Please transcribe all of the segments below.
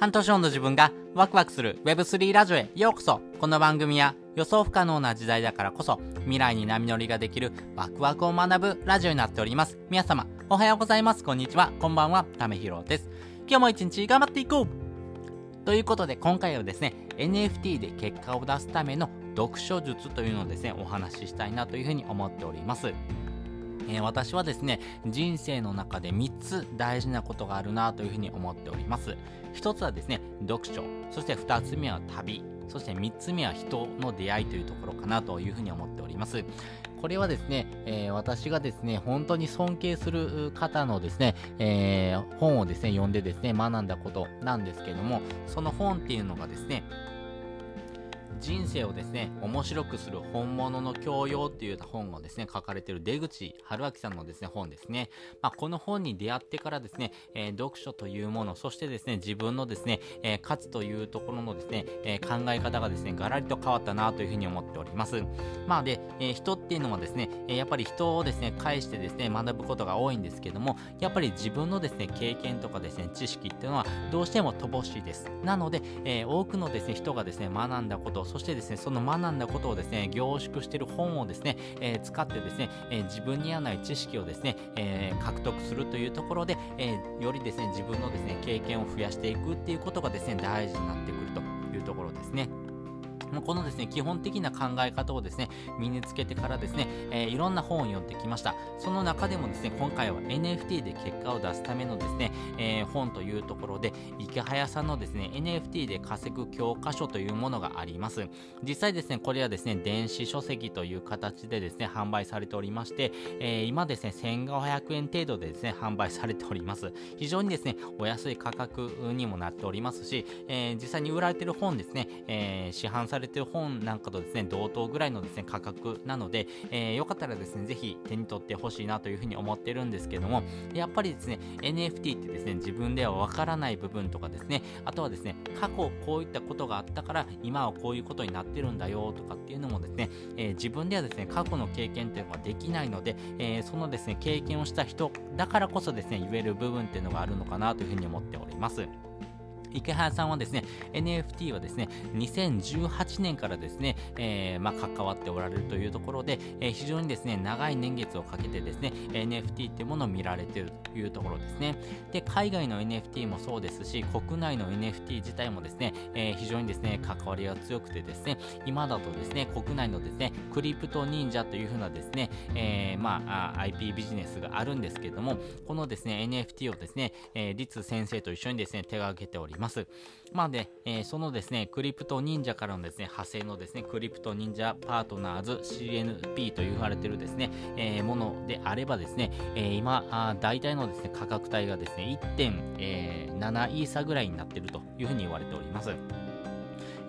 半年後の自分がワクワクする Web3 ラジオへようこそこの番組は予想不可能な時代だからこそ未来に波乗りができるワクワクを学ぶラジオになっております。皆様、おはようございます。こんにちは。こんばんは。ためひろです。今日も一日頑張っていこうということで今回はですね、NFT で結果を出すための読書術というのをですね、お話ししたいなというふうに思っております。えー、私はですね、人生の中で3つ大事なことがあるなというふうに思っております。1つはですね、読書。そして2つ目は旅。そして3つ目は人の出会いというところかなというふうに思っております。これはですね、えー、私がですね、本当に尊敬する方のですね、えー、本をですね、読んでですね、学んだことなんですけども、その本っていうのがですね、人生をですね、面白くする本物の教養っていう本をですね、書かれている出口春明さんのですね、本ですね。まあ、この本に出会ってからですね、えー、読書というもの、そしてですね、自分のですね、えー、勝つというところのですね、えー、考え方がですね、ガラリと変わったなというふうに思っております。まあで、え人っていうのはですね、えやっぱり人をですね、介してですね、学ぶことが多いんですけども、やっぱり自分のですね、経験とかですね、知識っていうのはどうしても乏しいです。なので、え多くのですね、人がですね、学んだこと、そしてですね、その学んだことをですね、凝縮している本をですね、えー、使ってですね、えー、自分に合わない知識をですね、えー、獲得するというところで、えよりですね、自分のですね、経験を増やしていくっていうことがですね、大事になってくるというところですね。このですね、基本的な考え方をですね、身につけてからですね、えー、いろんな本を読んできました。その中でもですね、今回は NFT で結果を出すためのですね、えー、本というところで、池早さんのですね、NFT で稼ぐ教科書というものがあります。実際ですね、これはですね、電子書籍という形でですね、販売されておりまして、えー、今ですね、1500円程度でですね、販売されております。非常にですね、お安い価格にもなっておりますし、え実際に売られている本ですね、え市販されされてる本なんかとですね、同等ぐらいのですね、価格なので、えー、よかったらですね、ぜひ手に取ってほしいなというふうに思ってるんですけども、やっぱりですね、NFT ってですね、自分ではわからない部分とかですね、あとはですね、過去こういったことがあったから、今はこういうことになってるんだよとかっていうのもですね、えー、自分ではですね、過去の経験っていうのができないので、えー、そのですね、経験をした人だからこそですね、言える部分っていうのがあるのかなというふうに思っております。池原さんはですね、NFT はですね、2018年からですね、えー、まあ、関わっておられるというところで、えー、非常にですね、長い年月をかけてですね、NFT っていうものを見られているというところですね。で、海外の NFT もそうですし、国内の NFT 自体もですね、えー、非常にですね、関わりが強くてですね、今だとですね、国内のですね、クリプト忍者というふうなですね、えー、まあ、IP ビジネスがあるんですけども、このですね、NFT をですね、えー、リツ先生と一緒にですね、手がけております。ます。まあで、えー、そのですね、クリプト忍者からのですね、派生のですね、クリプト忍者パートナーズ CNP と言われてるですね、えー、ものであればですね、えー、今、大体のですね、価格帯がですね、1.7イーサぐらいになってるというふうに言われております。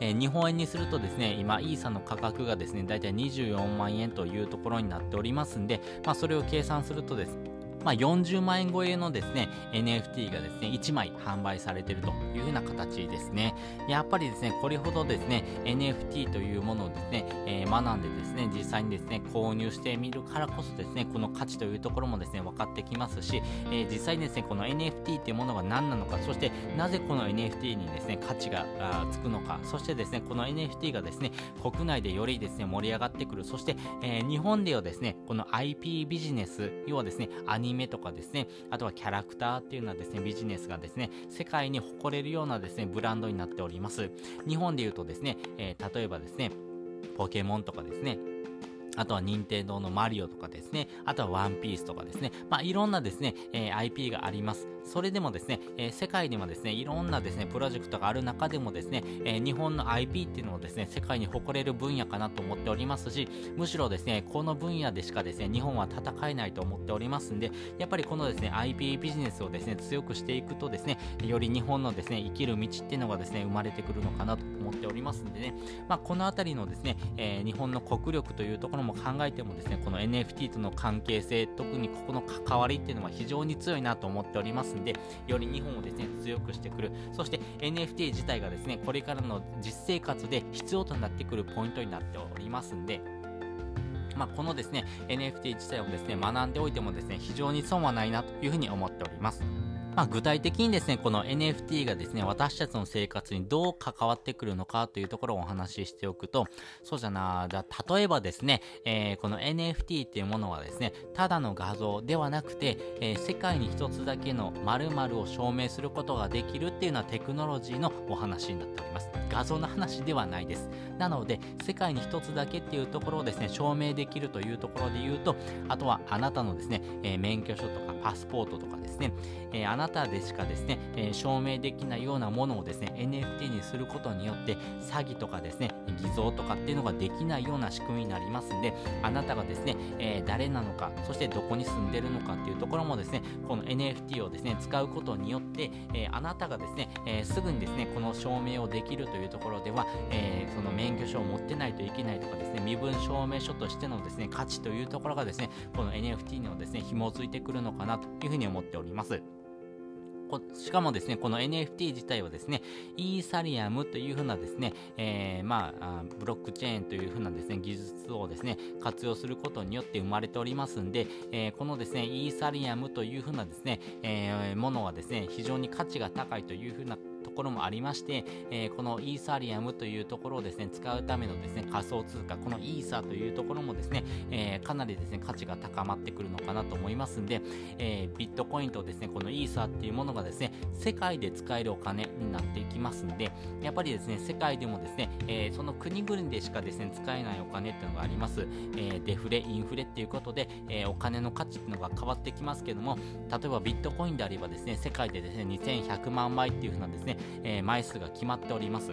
えー、日本円にするとですね、今、イーサの価格がですね、だいたい24万円というところになっておりますんで、まあ、それを計算するとですね、まあ、40万円超えのですね、NFT がですね、1枚販売されているというふうな形ですね。やっぱりですね、これほどですね、NFT というものをですね、えー、学んでですね、実際にですね、購入してみるからこそですね、この価値というところもですね、分かってきますし、えー、実際にですね、この NFT というものが何なのか、そしてなぜこの NFT にですね、価値がつくのか、そしてですね、この NFT がですね、国内でよりですね、盛り上がってくる、そして、えー、日本ではですね、この IP ビジネス、要はですね、アニニメとかですね、あとはキャラクターっていうのはですね、ビジネスがですね、世界に誇れるようなですね、ブランドになっております。日本で言うとですね、えー、例えばですね、ポケモンとかですね、あとは任天堂のマリオとかですね、あとはワンピースとかですね、まあいろんなですね、えー、IP があります。それでもですね、えー、世界にはですね、いろんなですね、プロジェクトがある中でもですね、えー、日本の IP っていうのをですね、世界に誇れる分野かなと思っておりますし、むしろですね、この分野でしかですね、日本は戦えないと思っておりますんで、やっぱりこのですね、IP ビジネスをですね、強くしていくとですね、より日本のですね、生きる道っていうのがですね、生まれてくるのかなと思っておりますんでね、まあ、このあたりのですね、えー、日本の国力というところも考えてもですね、この NFT との関係性、特にここの関わりっていうのは非常に強いなと思っておりますんで、より日本をですね、強くしてくる。そして NFT 自体がですね、これからの実生活で必要となってくるポイントになっておりますんで、まあ、このですね、NFT 自体をですね、学んでおいてもですね、非常に損はないなというふうに思っております。まあ、具体的にですね、この NFT がですね、私たちの生活にどう関わってくるのかというところをお話ししておくと、そうじゃな、じゃ例えばですね、えー、この NFT っていうものはですね、ただの画像ではなくて、えー、世界に一つだけの〇〇を証明することができるっていうのはテクノロジーのお話になっております。画像の話ではないです。なので、世界に一つだけっていうところをですね、証明できるというところで言うと、あとはあなたのですね、えー、免許証とかパスポートとかですね、えー、あなたでしかですね、えー、証明できないようなものをですね、NFT にすることによって、詐欺とかですね、偽造とかっていうのができないような仕組みになりますんで、あなたがですね、え、誰なのか、そしてどこに住んでるのかっていうところもですね、この NFT をですね、使うことによって、えあなたがですね、えすぐにですね、この証明をできるというところでは、えその免許証を持ってないといけないとかですね、身分証明書としてのですね、価値というところがですね、この NFT のですね、紐づいてくるのかなというふうに思っております。しかもですね、この NFT 自体はですね、イーサリアムというふうなですね、えー、まあ、ブロックチェーンというふうなですね、技術をですね、活用することによって生まれておりますんで、えー、このですね、イーサリアムというふうなですね、えー、ものはですね、非常に価値が高いというふうなころもありまして、えー、このイーサリアムというところをですね、使うためのですね、仮想通貨、このイーサーというところもですね、えー、かなりですね、価値が高まってくるのかなと思いますんで、えー、ビットコインとですね、このイーサっていうものがですね、世界で使えるお金になっていきますんで、やっぱりですね、世界でもですね、えその国々でしかですね、使えないお金っていうのがあります。えデフレ、インフレっていうことで、えお金の価値っていうのが変わってきますけども、例えばビットコインであればですね、世界でですね、2100万枚っていうふうなですね、えー、枚数が決まっております。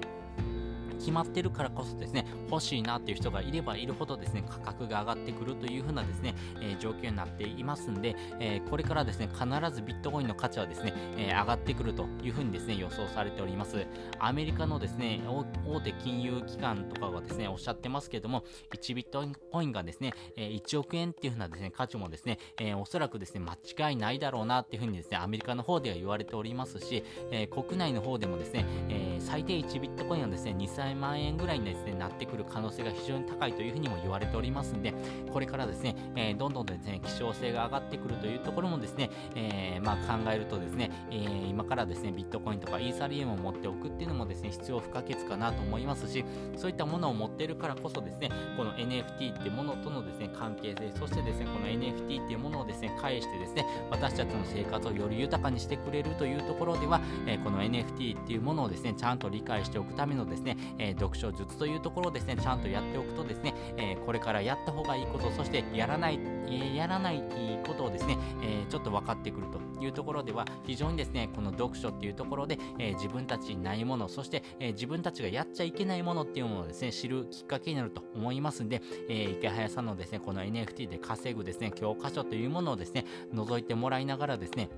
決まってるからこそですね、欲しいなっていう人がいればいるほどですね、価格が上がってくるというふうなですね、えー、状況になっていますんで、えー、これからですね、必ずビットコインの価値はですね、えー、上がってくるというふうにですね、予想されております。アメリカのですね、大手金融機関とかがですね、おっしゃってますけども、1ビットコインがですね、え1億円っていうふうなですね、価値もですね、えおそらくですね、間違いないだろうなっていうふうにですね、アメリカの方では言われておりますし、え国内の方でもですね、え最低1ビットコインはですね、2、3万円ぐらいにですね、なってくる可能性が非常に高いというふうにも言われておりますんで、これからですね、えー、どんどんですね、希少性が上がってくるというところもですね、えー、まあ考えるとですね、えー、今からですね、ビットコインとかイーサリアムを持っておくっていうのもですね、必要不可欠かなと思いますし、そういったものを持っているからこそですね、この NFT ってものとのですね、関係性、そしてですね、この NFT っていうものをですね、返してですね、私たちの生活をより豊かにしてくれるというところでは、えこの NFT っていうものをですね、ちゃんと理解しておくためのですね、ええ読書術というところをですね、ちゃんとやっておくとですね、え、これからやった方がいいこと、そしてやらない、え、やらないことをですね、え、ちょっと分かってくるというところでは、非常にですね、この読書っていうところで、え自分たちにないもの、そして、え自分たちがやっちゃいけないものっていうものをですね、知るきっかけになると思いますんで、え池早さんのですね、この NFT で稼ぐですね、教科書というものをですね、覗いてもらいながらですね、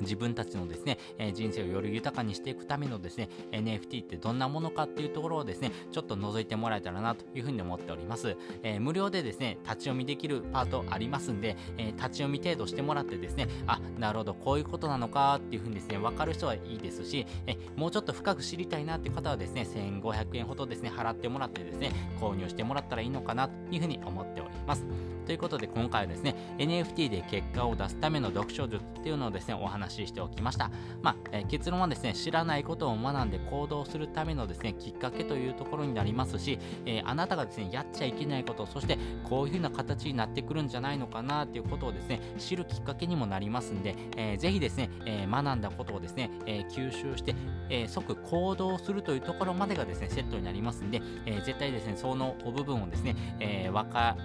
自分たちのですね、え、人生をより豊かにしていくためのですね、NFT ってどんなものかっていうところをですね、ちょっと覗いてもらえたらなというふうに思っております。えー、無料でですね、立ち読みできるパートありますんで、えー、立ち読み程度してもらってですね、あ、なるほど、こういうことなのかっていうふうにですね、わかる人はいいですし、えもうちょっと深く知りたいなっていう方はですね、1500円ほどですね、払ってもらってですね、購入してもらったらいいのかなというふうに思っております。ということで今回はですね、NFT で結果を出すための読書術っていうのをですね、お話ししておきました。まあ、え、結論はですね、知らないことを学んで行動するためのですね、きっかけというところになりますし、えー、あなたがですね、やっちゃいけないこと、そしてこういうふうな形になってくるんじゃないのかなっていうことをですね、知るきっかけにもなりますんで、えー、ぜひですね、え学んだことをですね、え吸収して、え即行動するというところまでがですね、セットになりますんで、え絶対ですね、その部分をですね、えー、か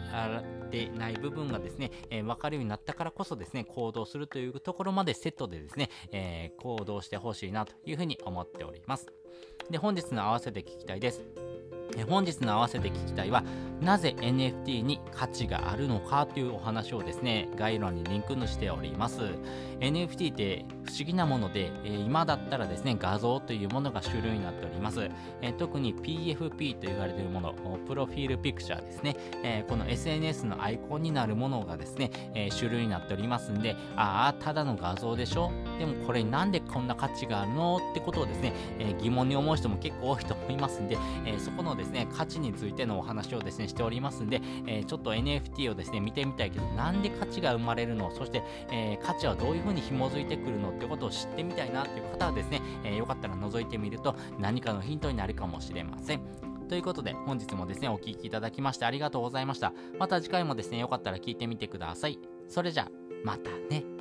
てない部分がですね、えー、分かるようになったからこそですね、行動するというところまでセットでですね、えー、行動してほしいなというふうに思っております。で、本日の合わせて聞きたいです。本日の合わせて聞きたいは、なぜ NFT に価値があるのかというお話をですね、概要欄にリンクしております。NFT って不思議なもので、えー、今だったらですね、画像というものが主流になっております。えー、特に PFP と言われているもの、プロフィールピクチャーですね、えー、この SNS のアイコンになるものがですね、え主流になっておりますんで、ああ、ただの画像でしょ？でもこれなんでこんな価値があるのってことをですね、え疑問に思う人も結構多いと思いますんで、えそこのですね、価値についてのお話をですね、ね、しておりますんで、えー、ちょっと NFT をですね、見てみたいけど、なんで価値が生まれるの？そして、えー、価値はどういう風に紐づいてくるのってことを知ってみたいなっていう方はですね、えー、よかったら覗いてみると何かのヒントになるかもしれません。ということで、本日もですね、お聴きいただきましてありがとうございました。また次回もですね、よかったら聞いてみてください。それじゃ、またね。